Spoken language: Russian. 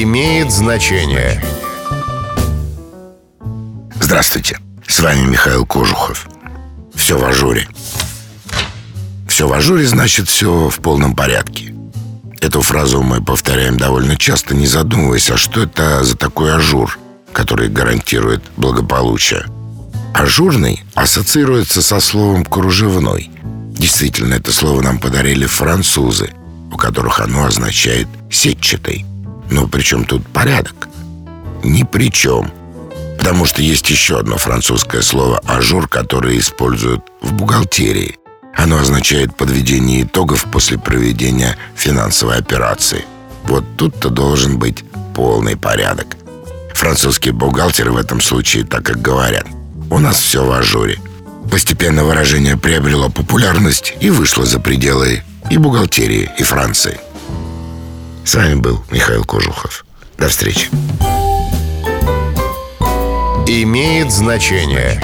имеет значение. Здравствуйте, с вами Михаил Кожухов. Все в ажуре. Все в ажуре значит все в полном порядке. Эту фразу мы повторяем довольно часто, не задумываясь, а что это за такой ажур, который гарантирует благополучие. Ажурный ассоциируется со словом «кружевной». Действительно, это слово нам подарили французы, у которых оно означает «сетчатый». Но при чем тут порядок? Ни при чем. Потому что есть еще одно французское слово «ажур», которое используют в бухгалтерии. Оно означает подведение итогов после проведения финансовой операции. Вот тут-то должен быть полный порядок. Французские бухгалтеры в этом случае так как говорят. У нас все в ажуре. Постепенно выражение приобрело популярность и вышло за пределы и бухгалтерии, и Франции. С вами был Михаил Кожухов. До встречи. Имеет значение.